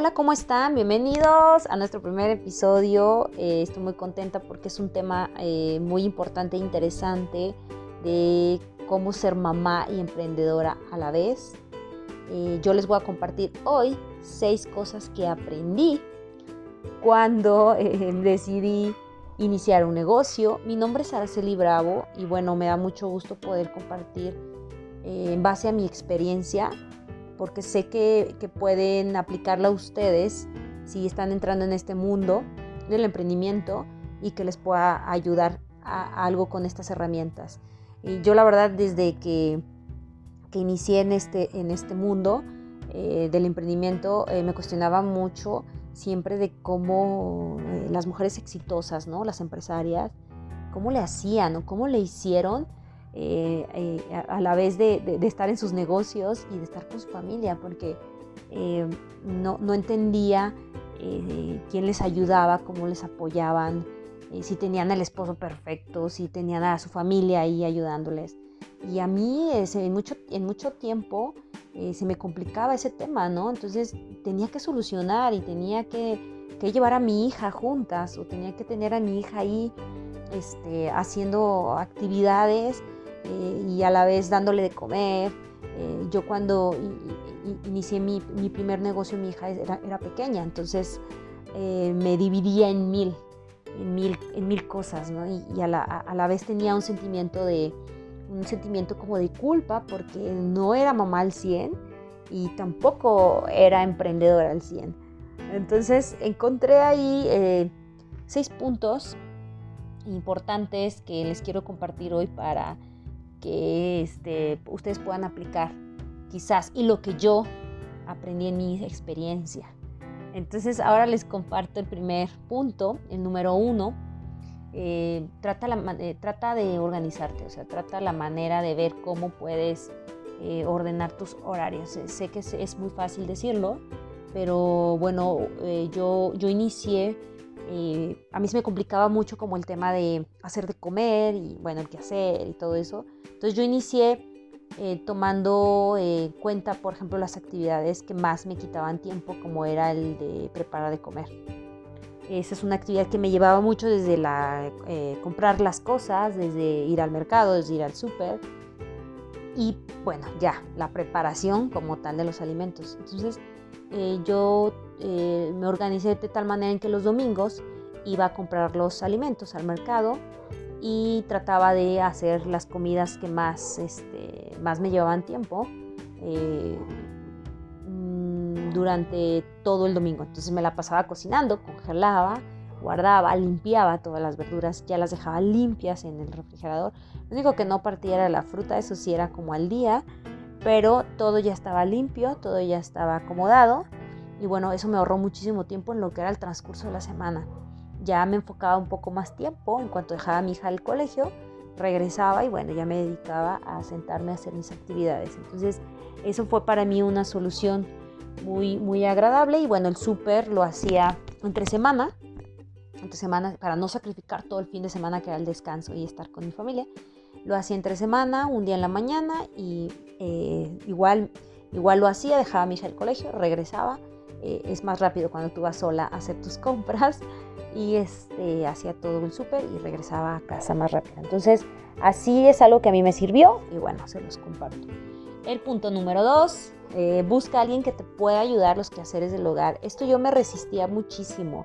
Hola, ¿cómo están? Bienvenidos a nuestro primer episodio. Eh, estoy muy contenta porque es un tema eh, muy importante e interesante de cómo ser mamá y emprendedora a la vez. Eh, yo les voy a compartir hoy seis cosas que aprendí cuando decidí iniciar un negocio. Mi nombre es Araceli Bravo y bueno, me da mucho gusto poder compartir en base a mi experiencia porque sé que, pueden aplicarla ustedes si están entrando en este mundo del emprendimiento y que les pueda ayudar a, algo con estas herramientas. Y yo la verdad desde que, que inicié en este, en este mundo eh, del emprendimiento eh, me cuestionaba mucho siempre de cómo eh, las mujeres exitosas, ¿no? las empresarias, cómo le hacían o cómo le hicieron eh, eh, a, la vez de, estar en sus negocios y de estar con su familia, porque eh, no, entendía quién les ayudaba, cómo les apoyaban, si tenían al esposo perfecto, si tenían a su familia ahí ayudándoles. Y a mí en, mucho, en mucho tiempo se me complicaba ese tema, ¿no? Entonces tenía que solucionar y tenía que, que llevar a mi hija juntas o tenía que tener a mi hija ahí este, haciendo actividades eh, y a la vez dándole de comer. Eh, yo cuando inicié mi, primer negocio, mi hija era, pequeña, entonces eh, me dividía en mil, en mil, en mil cosas, ¿no? Y, a, la, a, la, vez tenía un sentimiento de, un sentimiento como de culpa porque no era mamá al 100 y tampoco era emprendedora al 100. Entonces encontré ahí seis puntos importantes que les quiero compartir hoy para que este, ustedes puedan aplicar quizás y lo que yo aprendí en mi experiencia. Entonces ahora les comparto el primer punto, el número uno. Eh, trata, la, eh, trata de organizarte, o sea, trata la manera de ver cómo puedes eh, ordenar tus horarios. Sé que es, muy fácil decirlo, pero bueno, yo, yo inicié a mí se me complicaba mucho como el tema de hacer de comer y bueno, el que hacer y todo eso. Entonces yo inicié eh, tomando eh, cuenta, por ejemplo, las actividades que más me quitaban tiempo, como era el de preparar de comer. Esa es una actividad que me llevaba mucho desde la, eh, comprar las cosas, desde ir al mercado, desde ir al súper y bueno, ya la preparación como tal de los alimentos. Entonces yo me organicé de tal manera en que los domingos iba a comprar los alimentos al mercado y trataba de hacer las comidas que más, este, más me llevaban tiempo eh, mm, durante todo el domingo. Entonces me la pasaba cocinando, congelaba, guardaba, limpiaba todas las verduras, ya las dejaba limpias en el refrigerador. Lo único que no partía era la fruta, eso sí era como al día, pero todo ya estaba limpio, todo ya estaba acomodado y bueno, eso me ahorró muchísimo tiempo en lo que era el transcurso de la semana ya me enfocaba un poco más tiempo. En cuanto dejaba a mi hija al colegio, regresaba y bueno, ya me dedicaba a sentarme a hacer mis actividades. Entonces, eso fue para mí una solución muy, muy agradable y bueno, el súper lo hacía entre semana, entre semana, para no sacrificar todo el fin de semana que era el descanso y estar con mi familia. Lo hacía entre semana, un día en la mañana y eh, igual, igual lo hacía, dejaba a mi hija al colegio, regresaba. Eh, es más rápido cuando tú vas sola a hacer tus compras y este, hacía todo el súper y regresaba a casa más rápido. Entonces, así es algo que a mí me sirvió y bueno, se los comparto. El punto número dos, eh, busca a alguien que te pueda ayudar los quehaceres del hogar. Esto yo me resistía muchísimo.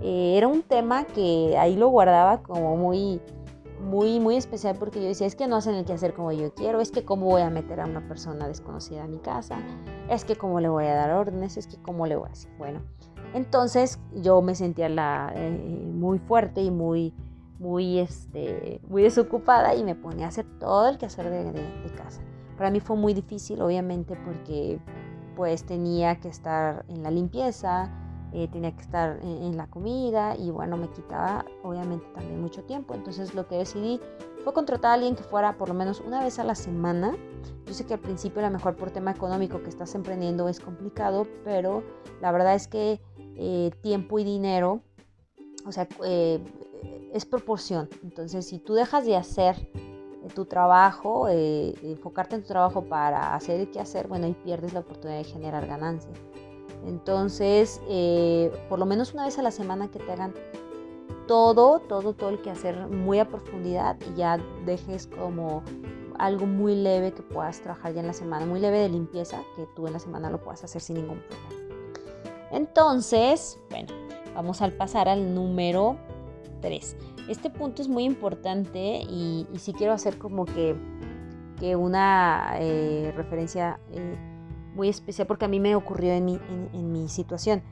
Eh, era un tema que ahí lo guardaba como muy, muy, muy especial porque yo decía, es que no hacen el quehacer como yo quiero, es que cómo voy a meter a una persona desconocida a mi casa, es que cómo le voy a dar órdenes, es que cómo le voy a hacer. Bueno, entonces yo me sentía la, eh, muy fuerte y muy, muy, este, muy desocupada y me ponía a hacer todo el quehacer de, de, casa. Para mí fue muy difícil, obviamente, porque pues tenía que estar en la limpieza, eh, tenía que estar en, la comida y bueno, me quitaba obviamente también mucho tiempo. Entonces lo que decidí fue contratar a alguien que fuera por lo menos una vez a la semana. Yo sé que al principio a lo mejor por tema económico que estás emprendiendo es complicado, pero la verdad es que eh, tiempo y dinero, o sea, eh, es proporción. Entonces, si tú dejas de hacer eh, tu trabajo, enfocarte en tu trabajo para hacer el que hacer, bueno, ahí pierdes la oportunidad de generar ganancias. Entonces, eh, por lo menos una vez a la semana que te hagan todo, todo, todo el que hacer muy a profundidad y ya dejes como algo muy leve que puedas trabajar ya en la semana, muy leve de limpieza, que tú en la semana lo puedas hacer sin ningún problema. Entonces, bueno, vamos a pasar al número 3. Este punto es muy importante y, si quiero hacer como que, que una eh, referencia eh, muy especial porque a mí me ocurrió en mi, en mi situación,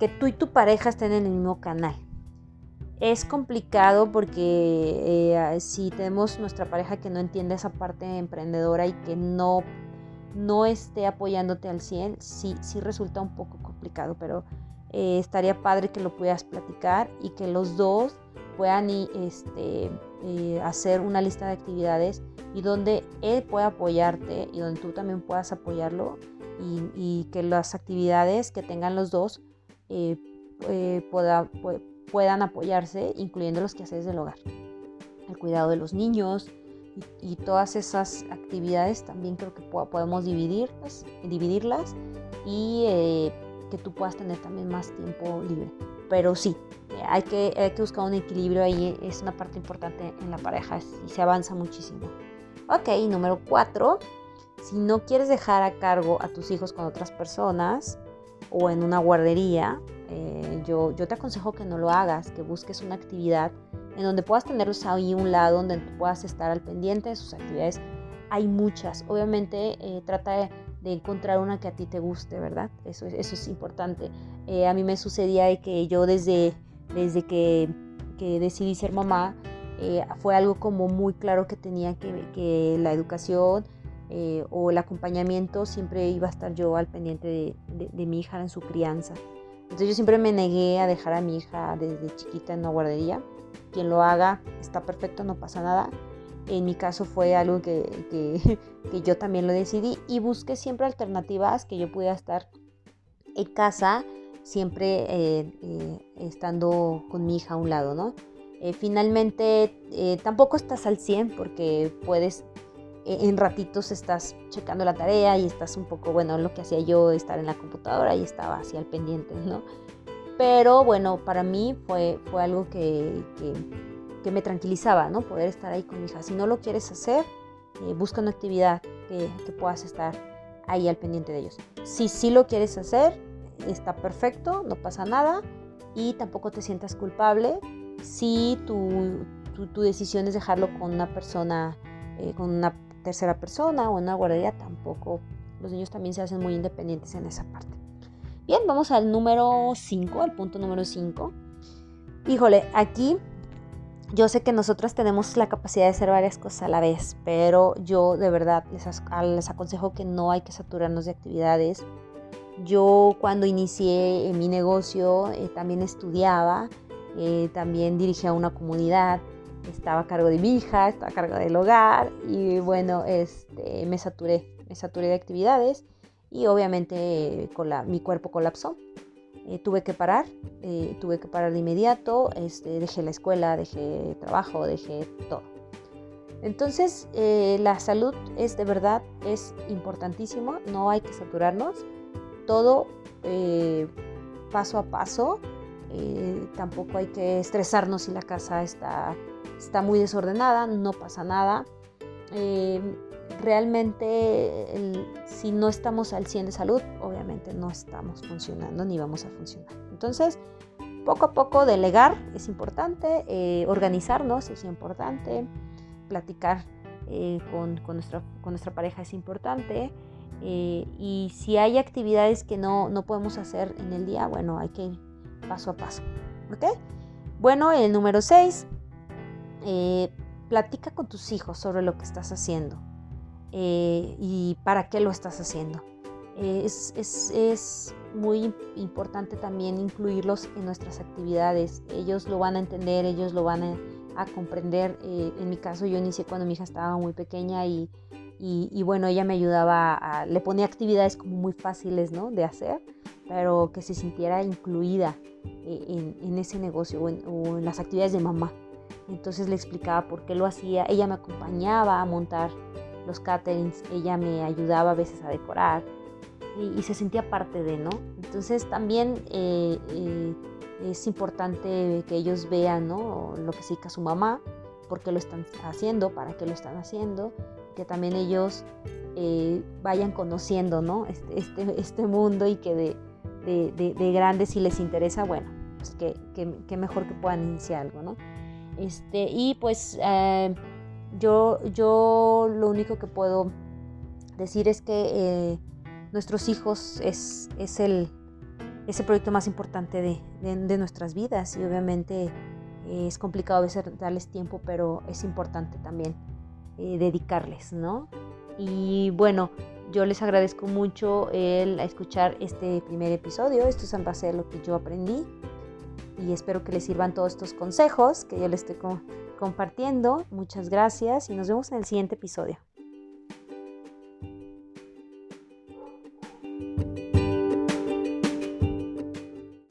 que tú y tu pareja estén en el mismo canal. Es complicado porque eh, si tenemos nuestra pareja que no entiende esa parte emprendedora y que no, no esté apoyándote al 100, sí, sí resulta un poco complicado, pero eh, estaría padre que lo puedas platicar y que los dos puedan este, eh, hacer una lista de actividades y donde él pueda apoyarte y donde tú también puedas apoyarlo y, que las actividades que tengan los dos pueda, puedan apoyarse, incluyendo los quehaceres del hogar. El cuidado de los niños y, todas esas actividades también creo que podemos dividirlas, dividirlas y eh, que tú puedas tener también más tiempo libre. Pero sí, hay que, hay que buscar un equilibrio ahí, es una parte importante en la pareja y se avanza muchísimo. Ok, número cuatro, si no quieres dejar a cargo a tus hijos con otras personas o en una guardería, eh, yo, yo te aconsejo que no lo hagas, que busques una actividad en donde puedas tenerlos ahí un lado, donde puedas estar al pendiente de sus actividades. Hay muchas. Obviamente eh, trata de, encontrar una que a ti te guste, ¿verdad? Eso, eso es importante. Eh, a mí me sucedía que yo desde, desde que, que decidí ser mamá, fue algo como muy claro que tenía que, la educación o el acompañamiento siempre iba a estar yo al pendiente de, de mi hija en su crianza. Entonces yo siempre me negué a dejar a mi hija desde chiquita en una guardería. Quien lo haga está perfecto, no pasa nada. En mi caso fue algo que, yo también lo decidí y busqué siempre alternativas que yo pudiera estar en casa, siempre eh, eh, estando con mi hija a un lado, ¿no? Eh, finalmente tampoco estás al 100 porque puedes e-, en ratitos estás checando la tarea y estás un poco, bueno, lo que hacía yo, estar en la computadora y estaba así al pendiente, ¿no? Pero bueno, para mí fue, fue algo que, que, me tranquilizaba, ¿no? Poder estar ahí con mi hija. Si no lo quieres hacer, eh, busca una actividad que, que, puedas estar ahí al pendiente de ellos. Si sí lo quieres hacer, está perfecto, no pasa nada y tampoco te sientas culpable si tu, tu, decisión es dejarlo con una persona, eh, con una tercera persona o en una guardería, tampoco. Los niños también se hacen muy independientes en esa parte. Bien, vamos al número 5, al punto número 5. Híjole, aquí yo sé que nosotros tenemos la capacidad de hacer varias cosas a la vez, pero yo de verdad les, les aconsejo que no hay que saturarnos de actividades. Yo cuando inicié mi negocio eh, también estudiaba, eh, también dirigía una comunidad, estaba a cargo de mi hija, estaba a cargo del hogar y bueno, este, me saturé, me saturé de actividades y obviamente con la, mi cuerpo colapsó. Eh, tuve que parar, eh, tuve que parar de inmediato, este, dejé la escuela, dejé trabajo, dejé todo. Entonces, eh, la salud es de verdad, es importantísimo, no hay que saturarnos, todo paso a paso, tampoco hay que estresarnos si la casa está está muy desordenada, no pasa nada. Eh, realmente si no estamos al 100 de salud, obviamente no estamos funcionando ni vamos a funcionar. Entonces, poco a poco delegar es importante, eh, organizarnos es importante, platicar eh, con, nuestra, con, nuestra, pareja es importante. y si hay actividades que no, no, podemos hacer en el día, bueno, hay que paso a paso. ¿Ok? Bueno, el número 6, eh, platica con tus hijos sobre lo que estás haciendo eh, y para qué lo estás haciendo. Eh, es, muy importante también incluirlos en nuestras actividades. Ellos lo van a entender, ellos lo van a, comprender. en mi caso yo inicié cuando mi hija estaba muy pequeña y, bueno, ella me ayudaba, le ponía actividades como muy fáciles ¿no? de hacer, pero que se sintiera incluida en, ese negocio o en las actividades de mamá. Entonces le explicaba por qué lo hacía. Ella me acompañaba a montar los caterings, ella me ayudaba a veces a decorar y, se sentía parte de, ¿no? Entonces también eh, eh, es importante que ellos vean ¿no? lo que significa su mamá, por qué lo están haciendo, para qué lo están haciendo, que también ellos eh, vayan conociendo ¿no? este, este, este, mundo y que de, de, de, grandes si les interesa, bueno, pues que, mejor que puedan iniciar algo, ¿no? Este, y pues yo, yo lo único que puedo decir es que nuestros hijos es, es el, ese proyecto más importante de, nuestras vidas y obviamente eh, es complicado a veces darles tiempo, pero es importante también eh, dedicarles, ¿no? Y bueno, yo les agradezco mucho el escuchar este primer episodio. Esto es base a lo que yo aprendí y espero que les sirvan todos estos consejos que yo les estoy compartiendo. Muchas gracias y nos vemos en el siguiente episodio.